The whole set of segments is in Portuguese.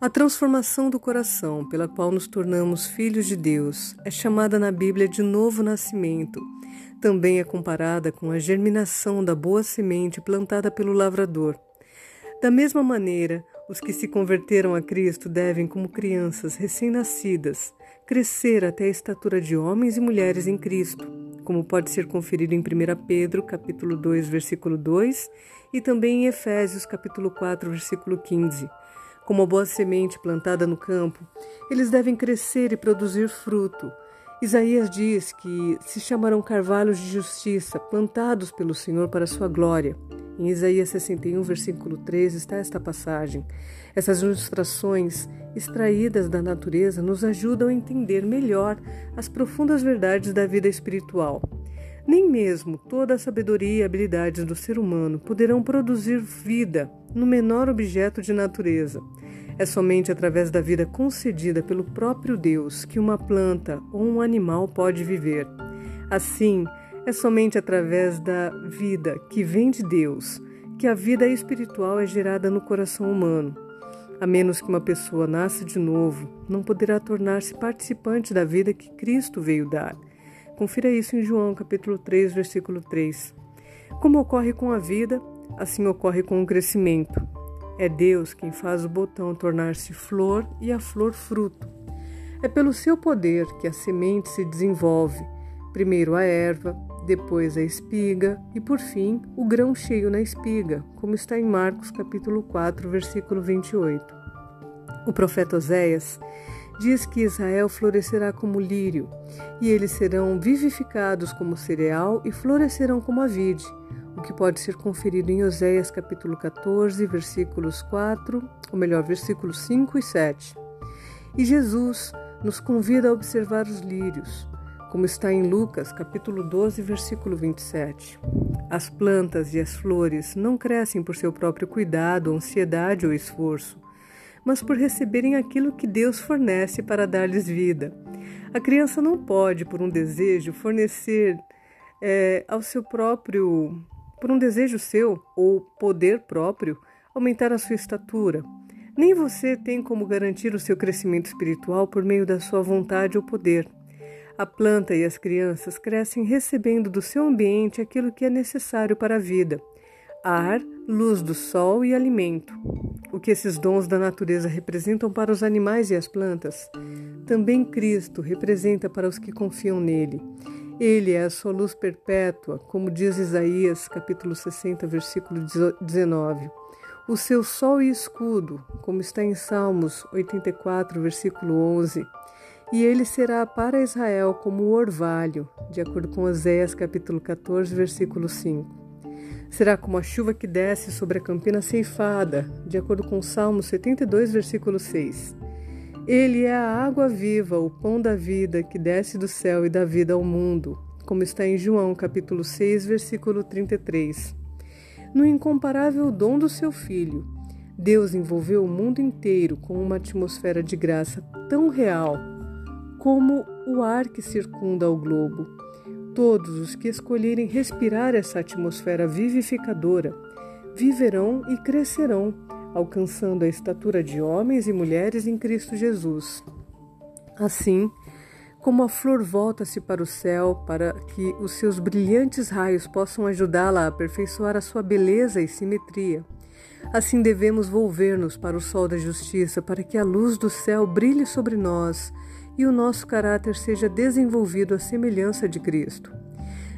A transformação do coração, pela qual nos tornamos filhos de Deus, é chamada na Bíblia de novo nascimento. Também é comparada com a germinação da boa semente plantada pelo lavrador. Da mesma maneira, os que se converteram a Cristo devem, como crianças recém-nascidas, crescer até a estatura de homens e mulheres em Cristo, como pode ser conferido em 1 Pedro, capítulo 2, versículo 2, e também em Efésios, capítulo 4, versículo 15. Como a boa semente plantada no campo, eles devem crescer e produzir fruto. Isaías diz que se chamarão carvalhos de justiça, plantados pelo Senhor para sua glória. Em Isaías 61, versículo 3, está esta passagem. Essas ilustrações extraídas da natureza nos ajudam a entender melhor as profundas verdades da vida espiritual. Nem mesmo toda a sabedoria e habilidades do ser humano poderão produzir vida no menor objeto de natureza. É somente através da vida concedida pelo próprio Deus que uma planta ou um animal pode viver. Assim, é somente através da vida que vem de Deus que a vida espiritual é gerada no coração humano. A menos que uma pessoa nasça de novo, não poderá tornar-se participante da vida que Cristo veio dar. Confira isso em João capítulo 3, versículo 3. Como ocorre com a vida, assim ocorre com o crescimento. É Deus quem faz o botão tornar-se flor e a flor fruto. É pelo seu poder que a semente se desenvolve, primeiro a erva, depois a espiga e por fim o grão cheio na espiga, como está em Marcos capítulo 4, versículo 28. O profeta Oséias diz que Israel florescerá como lírio, e eles serão vivificados como cereal e florescerão como a vide, o que pode ser conferido em Oséias capítulo 14, versículos 4, ou melhor, versículos 5 e 7. E Jesus nos convida a observar os lírios, como está em Lucas capítulo 12, versículo 27. As plantas e as flores não crescem por seu próprio cuidado, ansiedade ou esforço, mas por receberem aquilo que Deus fornece para dar-lhes vida. A criança não pode, por um desejo, fornecer é, ao seu próprio, por um desejo seu ou poder próprio, aumentar a sua estatura. Nem você tem como garantir o seu crescimento espiritual por meio da sua vontade ou poder. A planta e as crianças crescem recebendo do seu ambiente aquilo que é necessário para a vida: ar, luz do sol e alimento. O que esses dons da natureza representam para os animais e as plantas, também Cristo representa para os que confiam nele. Ele é a sua luz perpétua, como diz Isaías, capítulo 60, versículo 19. O seu sol e escudo, como está em Salmos 84, versículo 11. E ele será para Israel como o orvalho, de acordo com Oséias capítulo 14, versículo 5. Será como a chuva que desce sobre a campina ceifada, de acordo com Salmo 72, versículo 6. Ele é a água viva, o pão da vida que desce do céu e dá vida ao mundo, como está em João capítulo 6, versículo 33. No incomparável dom do seu Filho, Deus envolveu o mundo inteiro com uma atmosfera de graça tão real como o ar que circunda o globo Todos os que escolherem respirar essa atmosfera vivificadora viverão e crescerão, alcançando a estatura de homens e mulheres em Cristo Jesus. Assim, como a flor volta-se para o céu para que os seus brilhantes raios possam ajudá-la a aperfeiçoar a sua beleza e simetria, assim devemos volver-nos para o sol da justiça para que a luz do céu brilhe sobre nós e o nosso caráter seja desenvolvido à semelhança de Cristo.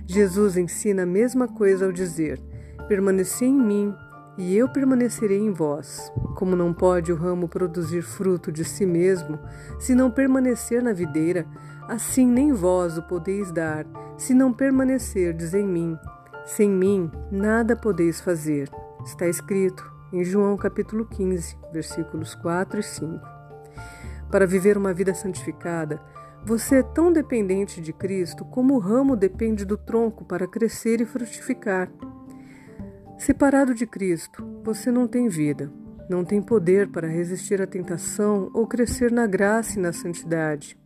Jesus ensina a mesma coisa ao dizer: Permaneci em mim e eu permanecerei em vós. Como não pode o ramo produzir fruto de si mesmo, se não permanecer na videira, assim nem vós o podeis dar, se não permanecerdes em mim. Sem mim nada podeis fazer. Está escrito em João capítulo 15, versículos 4 e 5. Para viver uma vida santificada, você é tão dependente de Cristo como o ramo depende do tronco para crescer e frutificar. Separado de Cristo, você não tem vida, não tem poder para resistir à tentação ou crescer na graça e na santidade.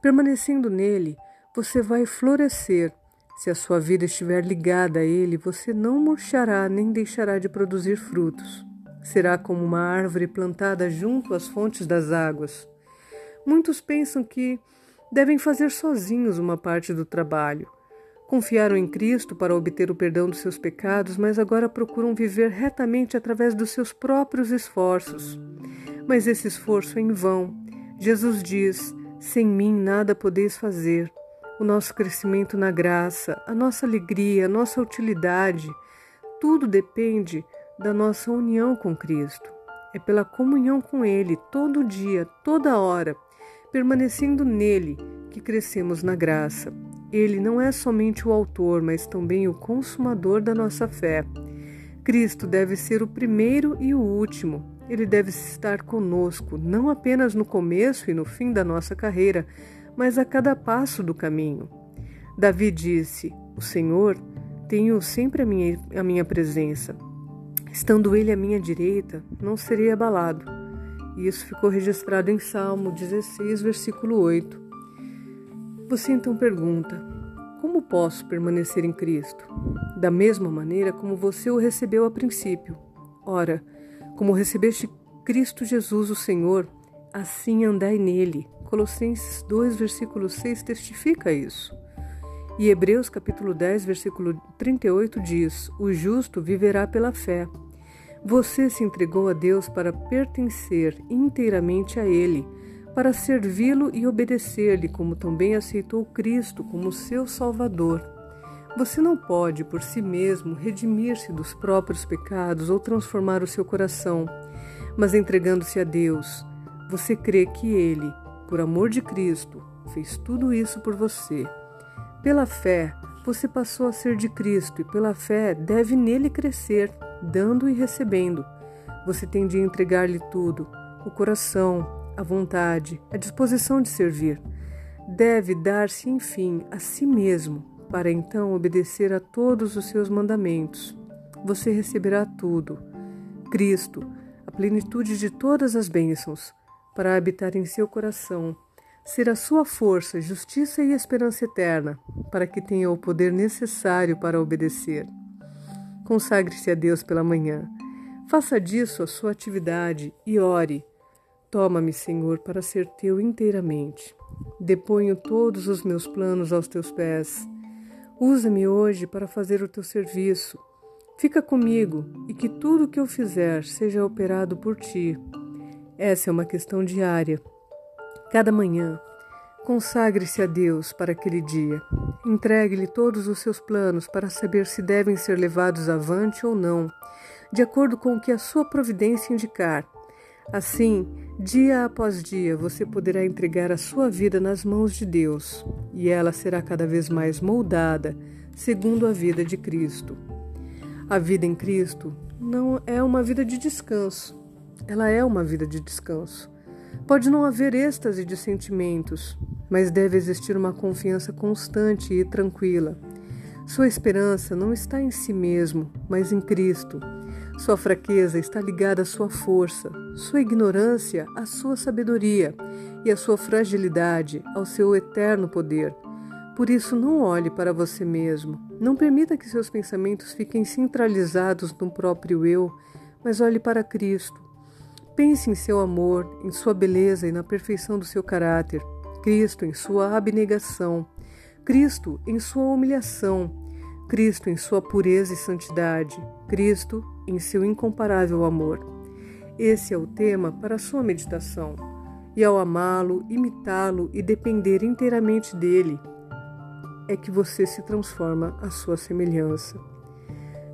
Permanecendo nele, você vai florescer. Se a sua vida estiver ligada a ele, você não murchará nem deixará de produzir frutos. Será como uma árvore plantada junto às fontes das águas. Muitos pensam que devem fazer sozinhos uma parte do trabalho. Confiaram em Cristo para obter o perdão dos seus pecados, mas agora procuram viver retamente através dos seus próprios esforços. Mas esse esforço é em vão. Jesus diz: Sem mim nada podeis fazer. O nosso crescimento na graça, a nossa alegria, a nossa utilidade, tudo depende da nossa união com Cristo. É pela comunhão com Ele, todo dia, toda hora, permanecendo nele, que crescemos na graça. Ele não é somente o autor, mas também o consumador da nossa fé. Cristo deve ser o primeiro e o último. Ele deve estar conosco, não apenas no começo e no fim da nossa carreira, mas a cada passo do caminho. Davi disse: O Senhor tenho sempre a minha, a minha presença. Estando ele à minha direita, não serei abalado. Isso ficou registrado em Salmo 16, versículo 8. Você então pergunta: como posso permanecer em Cristo? Da mesma maneira como você o recebeu a princípio. Ora, como recebeste Cristo Jesus, o Senhor, assim andai nele. Colossenses 2, versículo 6 testifica isso. E Hebreus capítulo 10, versículo 38 diz: O justo viverá pela fé. Você se entregou a Deus para pertencer inteiramente a Ele para servi-lo e obedecer-lhe, como também aceitou Cristo como seu Salvador. Você não pode, por si mesmo, redimir-se dos próprios pecados ou transformar o seu coração, mas entregando-se a Deus, você crê que Ele, por amor de Cristo, fez tudo isso por você. Pela fé, você passou a ser de Cristo e pela fé deve nele crescer, dando e recebendo. Você tem de entregar-lhe tudo: o coração, a vontade, a disposição de servir. Deve dar-se, enfim, a si mesmo, para então obedecer a todos os seus mandamentos. Você receberá tudo. Cristo, a plenitude de todas as bênçãos, para habitar em seu coração, ser a sua força, justiça e esperança eterna, para que tenha o poder necessário para obedecer. Consagre-se a Deus pela manhã. Faça disso a sua atividade e ore Toma-me, Senhor, para ser teu inteiramente. Deponho todos os meus planos aos teus pés. Usa-me hoje para fazer o teu serviço. Fica comigo e que tudo o que eu fizer seja operado por ti. Essa é uma questão diária. Cada manhã, consagre-se a Deus para aquele dia. Entregue-lhe todos os seus planos para saber se devem ser levados avante ou não, de acordo com o que a sua providência indicar. Assim, dia após dia, você poderá entregar a sua vida nas mãos de Deus e ela será cada vez mais moldada segundo a vida de Cristo. A vida em Cristo não é uma vida de descanso, ela é uma vida de descanso. Pode não haver êxtase de sentimentos, mas deve existir uma confiança constante e tranquila. Sua esperança não está em si mesmo, mas em Cristo sua fraqueza está ligada à sua força, sua ignorância à sua sabedoria e a sua fragilidade ao seu eterno poder. Por isso, não olhe para você mesmo. Não permita que seus pensamentos fiquem centralizados no próprio eu, mas olhe para Cristo. Pense em seu amor, em sua beleza e na perfeição do seu caráter. Cristo em sua abnegação. Cristo em sua humilhação. Cristo em sua pureza e santidade. Cristo em seu incomparável amor. Esse é o tema para a sua meditação. E ao amá-lo, imitá-lo e depender inteiramente dele, é que você se transforma à sua semelhança.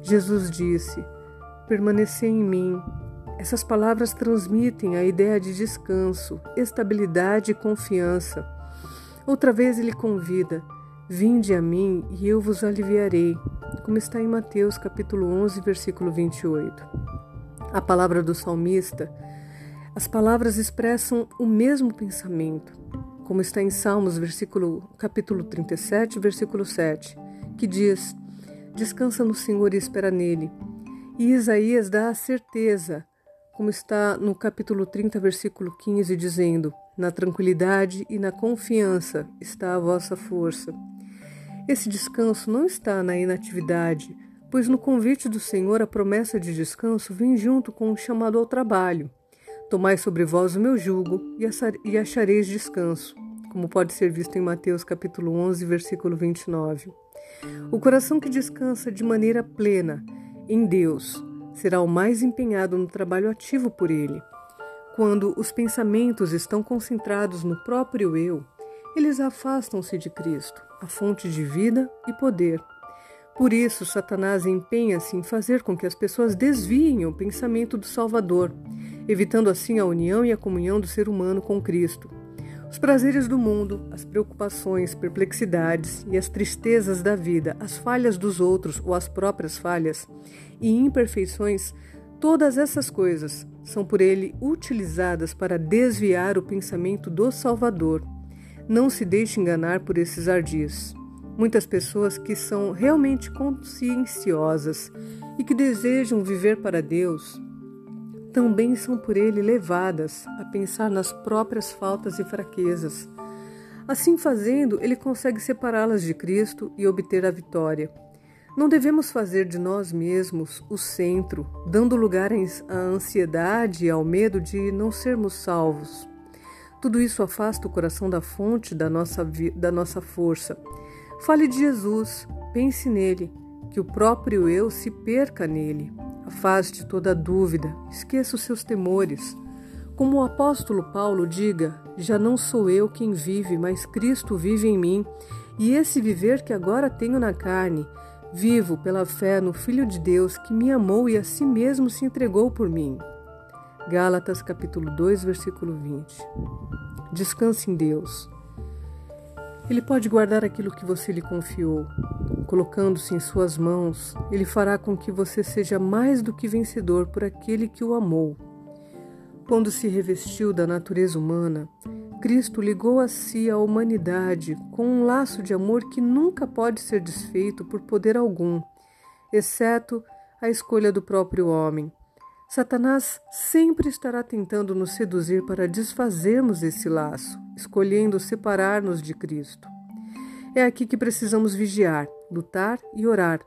Jesus disse: Permanecer em mim. Essas palavras transmitem a ideia de descanso, estabilidade e confiança. Outra vez ele convida: Vinde a mim e eu vos aliviarei, como está em Mateus capítulo 11, versículo 28. A palavra do salmista, as palavras expressam o mesmo pensamento, como está em Salmos versículo capítulo 37, versículo 7, que diz: Descansa no Senhor e espera nele. E Isaías dá a certeza, como está no capítulo 30, versículo 15, dizendo: Na tranquilidade e na confiança está a vossa força. Esse descanso não está na inatividade, pois no convite do Senhor a promessa de descanso vem junto com o chamado ao trabalho. Tomai sobre vós o meu jugo e achareis descanso, como pode ser visto em Mateus capítulo 11, versículo 29. O coração que descansa de maneira plena em Deus será o mais empenhado no trabalho ativo por Ele. Quando os pensamentos estão concentrados no próprio eu, eles afastam-se de Cristo, a fonte de vida e poder. Por isso, Satanás empenha-se em fazer com que as pessoas desviem o pensamento do Salvador, evitando assim a união e a comunhão do ser humano com Cristo. Os prazeres do mundo, as preocupações, perplexidades e as tristezas da vida, as falhas dos outros ou as próprias falhas e imperfeições, todas essas coisas são por ele utilizadas para desviar o pensamento do Salvador. Não se deixe enganar por esses ardis. Muitas pessoas que são realmente conscienciosas e que desejam viver para Deus também são por ele levadas a pensar nas próprias faltas e fraquezas. Assim fazendo, ele consegue separá-las de Cristo e obter a vitória. Não devemos fazer de nós mesmos o centro, dando lugar à ansiedade e ao medo de não sermos salvos. Tudo isso afasta o coração da fonte da nossa, da nossa força. Fale de Jesus, pense nele, que o próprio eu se perca nele. Afaste toda dúvida, esqueça os seus temores. Como o apóstolo Paulo diga: Já não sou eu quem vive, mas Cristo vive em mim, e esse viver que agora tenho na carne, vivo pela fé no Filho de Deus que me amou e a si mesmo se entregou por mim. Gálatas capítulo 2, versículo 20. Descanse em Deus. Ele pode guardar aquilo que você lhe confiou. Colocando-se em suas mãos, ele fará com que você seja mais do que vencedor por aquele que o amou. Quando se revestiu da natureza humana, Cristo ligou a si a humanidade com um laço de amor que nunca pode ser desfeito por poder algum, exceto a escolha do próprio homem. Satanás sempre estará tentando nos seduzir para desfazermos esse laço, escolhendo separar-nos de Cristo. É aqui que precisamos vigiar, lutar e orar,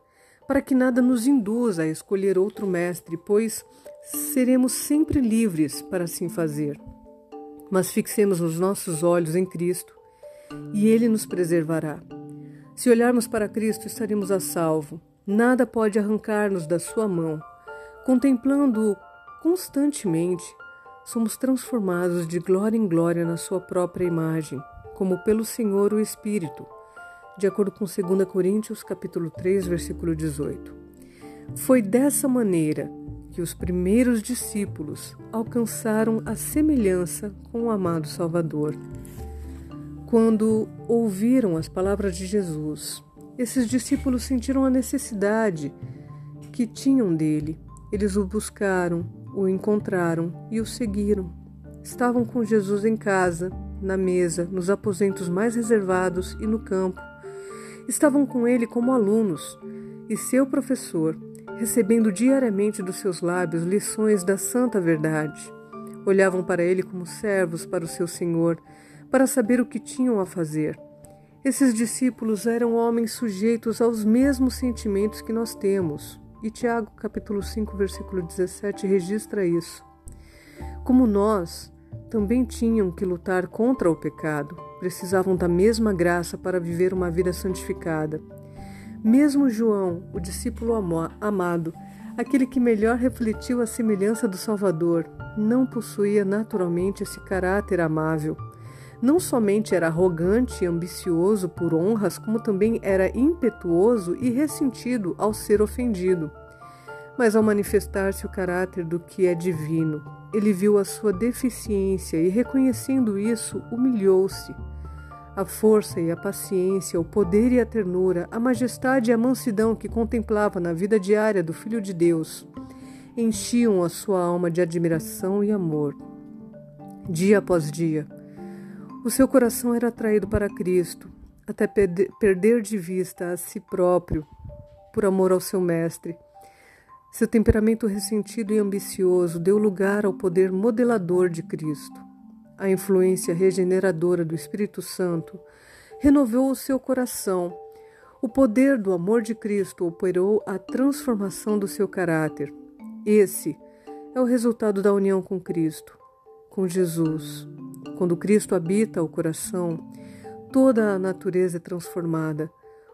para que nada nos induza a escolher outro mestre, pois seremos sempre livres para assim fazer. Mas fixemos os nossos olhos em Cristo e Ele nos preservará. Se olharmos para Cristo, estaremos a salvo. Nada pode arrancar-nos da Sua mão Contemplando-o constantemente, somos transformados de glória em glória na sua própria imagem, como pelo Senhor o Espírito, de acordo com 2 Coríntios capítulo 3, versículo 18. Foi dessa maneira que os primeiros discípulos alcançaram a semelhança com o amado Salvador. Quando ouviram as palavras de Jesus, esses discípulos sentiram a necessidade que tinham dele eles o buscaram, o encontraram e o seguiram. Estavam com Jesus em casa, na mesa, nos aposentos mais reservados e no campo. Estavam com ele como alunos e seu professor, recebendo diariamente dos seus lábios lições da santa verdade. Olhavam para ele como servos para o seu Senhor, para saber o que tinham a fazer. Esses discípulos eram homens sujeitos aos mesmos sentimentos que nós temos, e Tiago, capítulo 5, versículo 17, registra isso. Como nós, também tinham que lutar contra o pecado, precisavam da mesma graça para viver uma vida santificada. Mesmo João, o discípulo amado, aquele que melhor refletiu a semelhança do Salvador, não possuía naturalmente esse caráter amável. Não somente era arrogante e ambicioso por honras, como também era impetuoso e ressentido ao ser ofendido. Mas ao manifestar-se o caráter do que é divino, ele viu a sua deficiência e, reconhecendo isso, humilhou-se. A força e a paciência, o poder e a ternura, a majestade e a mansidão que contemplava na vida diária do Filho de Deus enchiam a sua alma de admiração e amor. Dia após dia, o seu coração era atraído para Cristo, até perder de vista a si próprio, por amor ao seu Mestre. Seu temperamento ressentido e ambicioso deu lugar ao poder modelador de Cristo. A influência regeneradora do Espírito Santo renovou o seu coração, O poder do amor de Cristo operou a transformação do seu caráter. Esse é o resultado da união com Cristo, com Jesus. Quando Cristo habita o coração, toda a natureza é transformada.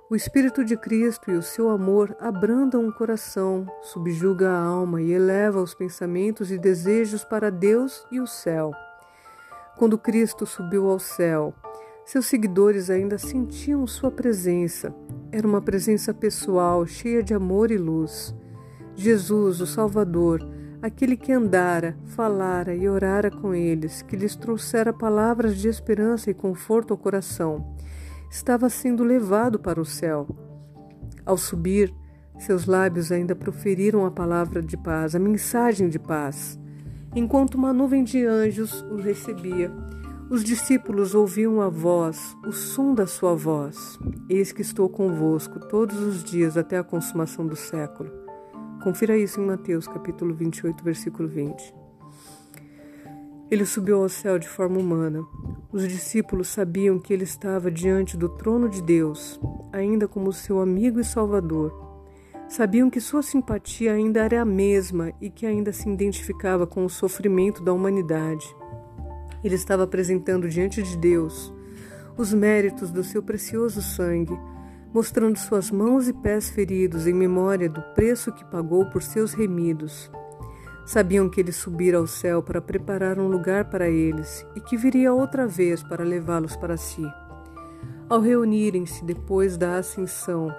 O Espírito de Cristo e o seu amor abrandam o coração, subjuga a alma e eleva os pensamentos e desejos para Deus e o céu. Quando Cristo subiu ao céu, seus seguidores ainda sentiam sua presença. Era uma presença pessoal, cheia de amor e luz. Jesus, o Salvador, aquele que andara, falara e orara com eles, que lhes trouxera palavras de esperança e conforto ao coração estava sendo levado para o céu. Ao subir, seus lábios ainda proferiram a palavra de paz, a mensagem de paz. Enquanto uma nuvem de anjos o recebia, os discípulos ouviam a voz, o som da sua voz. Eis que estou convosco todos os dias até a consumação do século. Confira isso em Mateus capítulo 28, versículo 20. Ele subiu ao céu de forma humana. Os discípulos sabiam que ele estava diante do trono de Deus, ainda como seu amigo e salvador. Sabiam que sua simpatia ainda era a mesma e que ainda se identificava com o sofrimento da humanidade. Ele estava apresentando diante de Deus os méritos do seu precioso sangue, mostrando suas mãos e pés feridos em memória do preço que pagou por seus remidos. Sabiam que ele subira ao céu para preparar um lugar para eles e que viria outra vez para levá-los para si. Ao reunirem-se depois da ascensão,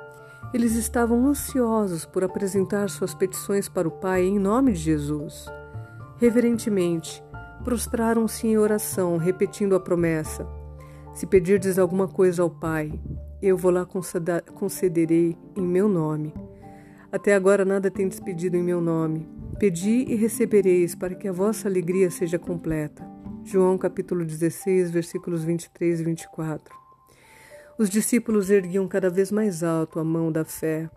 eles estavam ansiosos por apresentar suas petições para o Pai em nome de Jesus. Reverentemente, prostraram-se em oração, repetindo a promessa: Se pedirdes alguma coisa ao Pai, eu vou lá concederei em meu nome. Até agora nada tendes pedido em meu nome. Pedi e recebereis para que a vossa alegria seja completa. João capítulo 16, versículos 23 e 24. Os discípulos erguiam cada vez mais alto a mão da fé,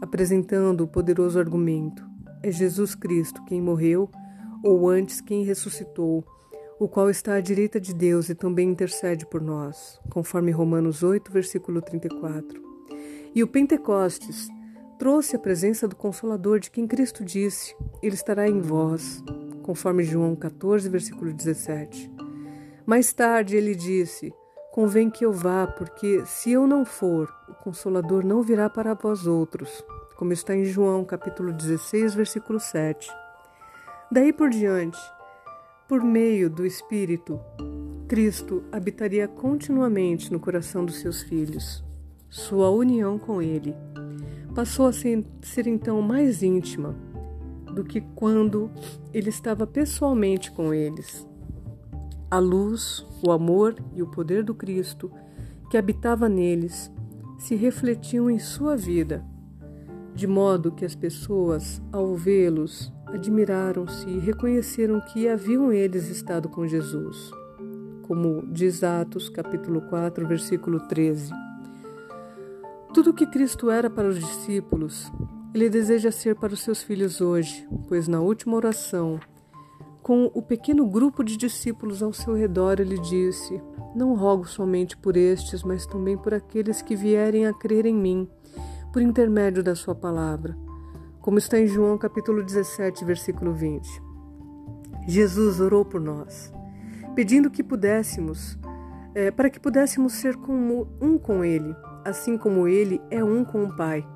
apresentando o poderoso argumento: é Jesus Cristo quem morreu, ou antes quem ressuscitou, o qual está à direita de Deus e também intercede por nós, conforme Romanos 8, versículo 34. E o Pentecostes, trouxe a presença do Consolador de quem Cristo disse: Ele estará em vós, conforme João 14, versículo 17. Mais tarde ele disse: Convém que eu vá, porque se eu não for, o Consolador não virá para vós outros, como está em João capítulo 16, versículo 7. Daí por diante, por meio do Espírito, Cristo habitaria continuamente no coração dos seus filhos. Sua união com Ele passou a ser, ser então mais íntima do que quando ele estava pessoalmente com eles. A luz, o amor e o poder do Cristo que habitava neles se refletiam em sua vida, de modo que as pessoas, ao vê-los, admiraram-se e reconheceram que haviam eles estado com Jesus, como diz Atos capítulo 4, versículo 13. Tudo o que Cristo era para os discípulos, ele deseja ser para os seus filhos hoje, pois na última oração, com o pequeno grupo de discípulos ao seu redor, ele disse: Não rogo somente por estes, mas também por aqueles que vierem a crer em mim, por intermédio da sua palavra. Como está em João capítulo 17, versículo 20. Jesus orou por nós, pedindo que pudéssemos, é, para que pudéssemos ser como um com ele assim como ele é um com o Pai.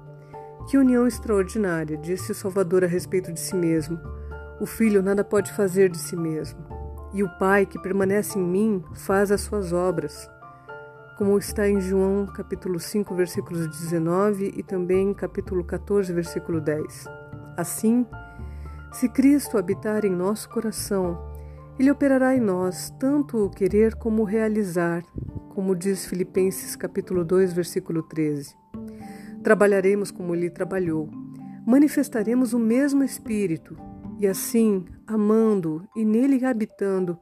Que união extraordinária, disse o Salvador a respeito de si mesmo. O Filho nada pode fazer de si mesmo. E o Pai que permanece em mim faz as suas obras. Como está em João capítulo 5, versículos 19 e também capítulo 14, versículo 10. Assim, se Cristo habitar em nosso coração, ele operará em nós tanto o querer como o realizar, como diz Filipenses capítulo 2, versículo 13. Trabalharemos como ele trabalhou, manifestaremos o mesmo espírito, e assim, amando e nele habitando,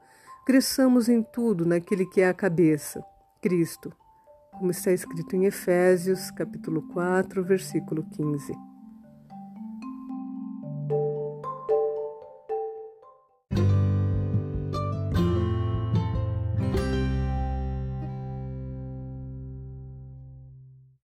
cresçamos em tudo naquele que é a cabeça, Cristo, como está escrito em Efésios capítulo 4, versículo 15.